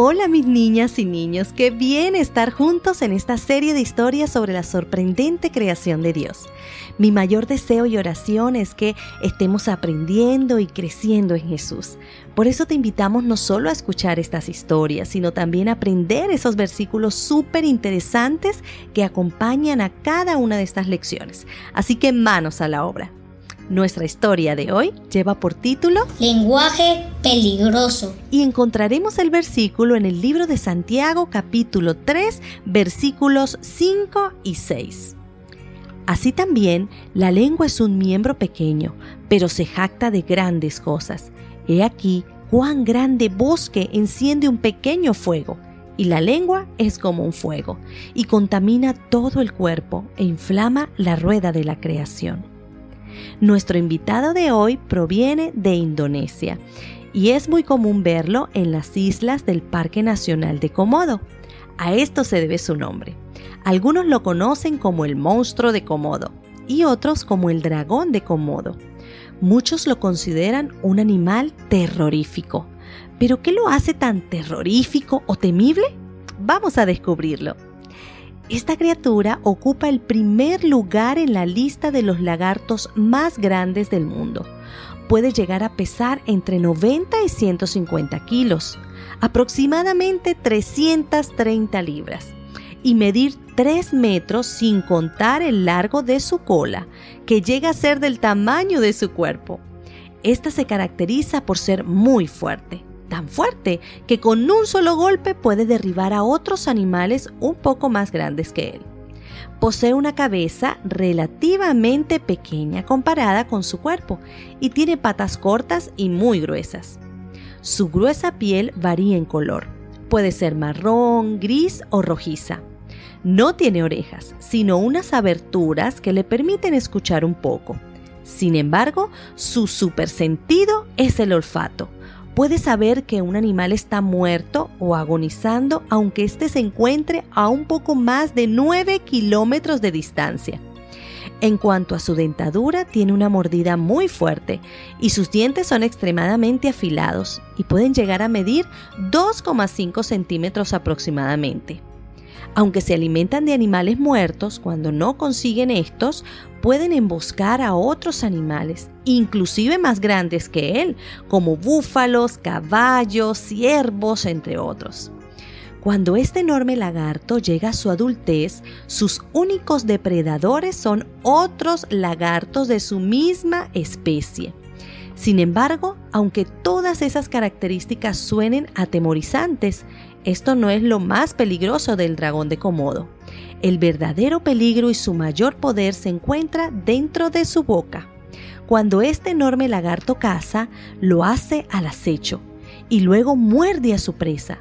Hola mis niñas y niños, qué bien estar juntos en esta serie de historias sobre la sorprendente creación de Dios. Mi mayor deseo y oración es que estemos aprendiendo y creciendo en Jesús. Por eso te invitamos no solo a escuchar estas historias, sino también a aprender esos versículos súper interesantes que acompañan a cada una de estas lecciones. Así que manos a la obra. Nuestra historia de hoy lleva por título Lenguaje peligroso. Y encontraremos el versículo en el libro de Santiago capítulo 3 versículos 5 y 6. Así también la lengua es un miembro pequeño, pero se jacta de grandes cosas. He aquí cuán grande bosque enciende un pequeño fuego. Y la lengua es como un fuego, y contamina todo el cuerpo e inflama la rueda de la creación. Nuestro invitado de hoy proviene de Indonesia y es muy común verlo en las islas del Parque Nacional de Komodo. A esto se debe su nombre. Algunos lo conocen como el monstruo de Komodo y otros como el dragón de Komodo. Muchos lo consideran un animal terrorífico. ¿Pero qué lo hace tan terrorífico o temible? Vamos a descubrirlo. Esta criatura ocupa el primer lugar en la lista de los lagartos más grandes del mundo. Puede llegar a pesar entre 90 y 150 kilos, aproximadamente 330 libras, y medir 3 metros sin contar el largo de su cola, que llega a ser del tamaño de su cuerpo. Esta se caracteriza por ser muy fuerte tan fuerte que con un solo golpe puede derribar a otros animales un poco más grandes que él. Posee una cabeza relativamente pequeña comparada con su cuerpo y tiene patas cortas y muy gruesas. Su gruesa piel varía en color. Puede ser marrón, gris o rojiza. No tiene orejas, sino unas aberturas que le permiten escuchar un poco. Sin embargo, su supersentido es el olfato puede saber que un animal está muerto o agonizando aunque éste se encuentre a un poco más de 9 kilómetros de distancia. En cuanto a su dentadura, tiene una mordida muy fuerte y sus dientes son extremadamente afilados y pueden llegar a medir 2,5 centímetros aproximadamente. Aunque se alimentan de animales muertos, cuando no consiguen estos, pueden emboscar a otros animales, inclusive más grandes que él, como búfalos, caballos, ciervos, entre otros. Cuando este enorme lagarto llega a su adultez, sus únicos depredadores son otros lagartos de su misma especie. Sin embargo, aunque todas esas características suenen atemorizantes, esto no es lo más peligroso del dragón de Komodo. El verdadero peligro y su mayor poder se encuentra dentro de su boca. Cuando este enorme lagarto caza, lo hace al acecho y luego muerde a su presa.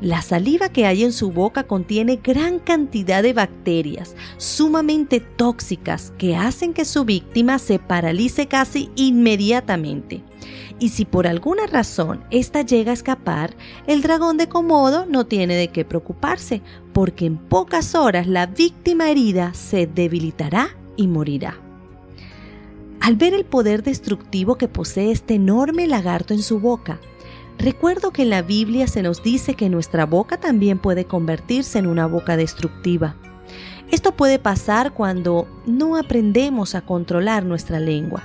La saliva que hay en su boca contiene gran cantidad de bacterias sumamente tóxicas que hacen que su víctima se paralice casi inmediatamente. Y si por alguna razón ésta llega a escapar, el dragón de Komodo no tiene de qué preocuparse, porque en pocas horas la víctima herida se debilitará y morirá. Al ver el poder destructivo que posee este enorme lagarto en su boca, Recuerdo que en la Biblia se nos dice que nuestra boca también puede convertirse en una boca destructiva. Esto puede pasar cuando no aprendemos a controlar nuestra lengua.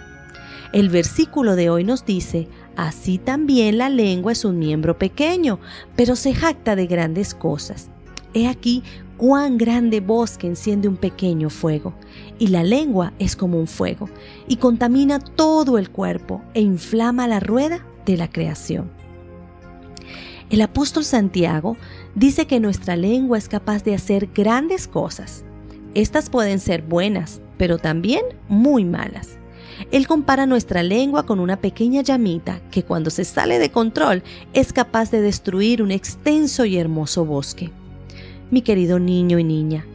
El versículo de hoy nos dice, así también la lengua es un miembro pequeño, pero se jacta de grandes cosas. He aquí cuán grande bosque enciende un pequeño fuego, y la lengua es como un fuego, y contamina todo el cuerpo e inflama la rueda de la creación. El apóstol Santiago dice que nuestra lengua es capaz de hacer grandes cosas. Estas pueden ser buenas, pero también muy malas. Él compara nuestra lengua con una pequeña llamita que cuando se sale de control es capaz de destruir un extenso y hermoso bosque. Mi querido niño y niña,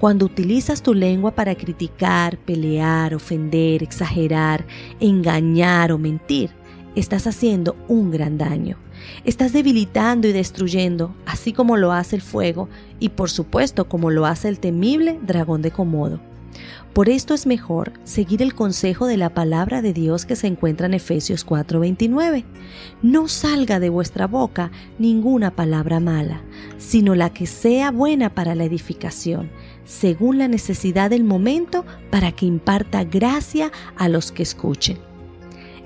cuando utilizas tu lengua para criticar, pelear, ofender, exagerar, engañar o mentir, estás haciendo un gran daño. Estás debilitando y destruyendo, así como lo hace el fuego y por supuesto como lo hace el temible dragón de Komodo. Por esto es mejor seguir el consejo de la palabra de Dios que se encuentra en Efesios 4:29. No salga de vuestra boca ninguna palabra mala, sino la que sea buena para la edificación, según la necesidad del momento, para que imparta gracia a los que escuchen.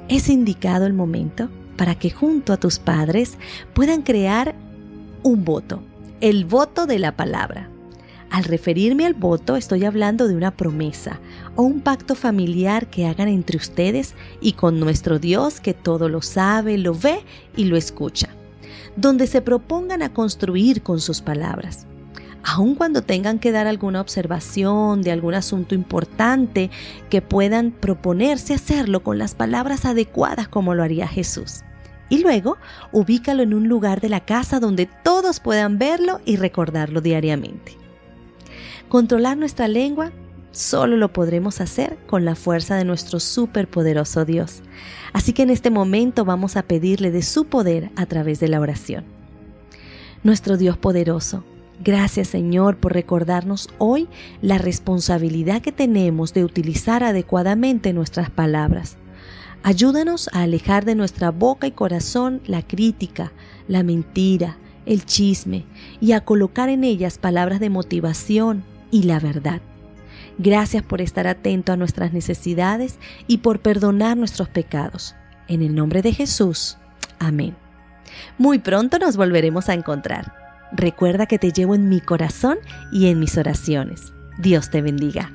Es indicado el momento para que junto a tus padres puedan crear un voto, el voto de la palabra. Al referirme al voto estoy hablando de una promesa o un pacto familiar que hagan entre ustedes y con nuestro Dios que todo lo sabe, lo ve y lo escucha, donde se propongan a construir con sus palabras. Aun cuando tengan que dar alguna observación de algún asunto importante, que puedan proponerse hacerlo con las palabras adecuadas como lo haría Jesús. Y luego ubícalo en un lugar de la casa donde todos puedan verlo y recordarlo diariamente. Controlar nuestra lengua solo lo podremos hacer con la fuerza de nuestro superpoderoso Dios. Así que en este momento vamos a pedirle de su poder a través de la oración. Nuestro Dios poderoso, gracias Señor por recordarnos hoy la responsabilidad que tenemos de utilizar adecuadamente nuestras palabras. Ayúdanos a alejar de nuestra boca y corazón la crítica, la mentira, el chisme y a colocar en ellas palabras de motivación, y la verdad. Gracias por estar atento a nuestras necesidades y por perdonar nuestros pecados. En el nombre de Jesús. Amén. Muy pronto nos volveremos a encontrar. Recuerda que te llevo en mi corazón y en mis oraciones. Dios te bendiga.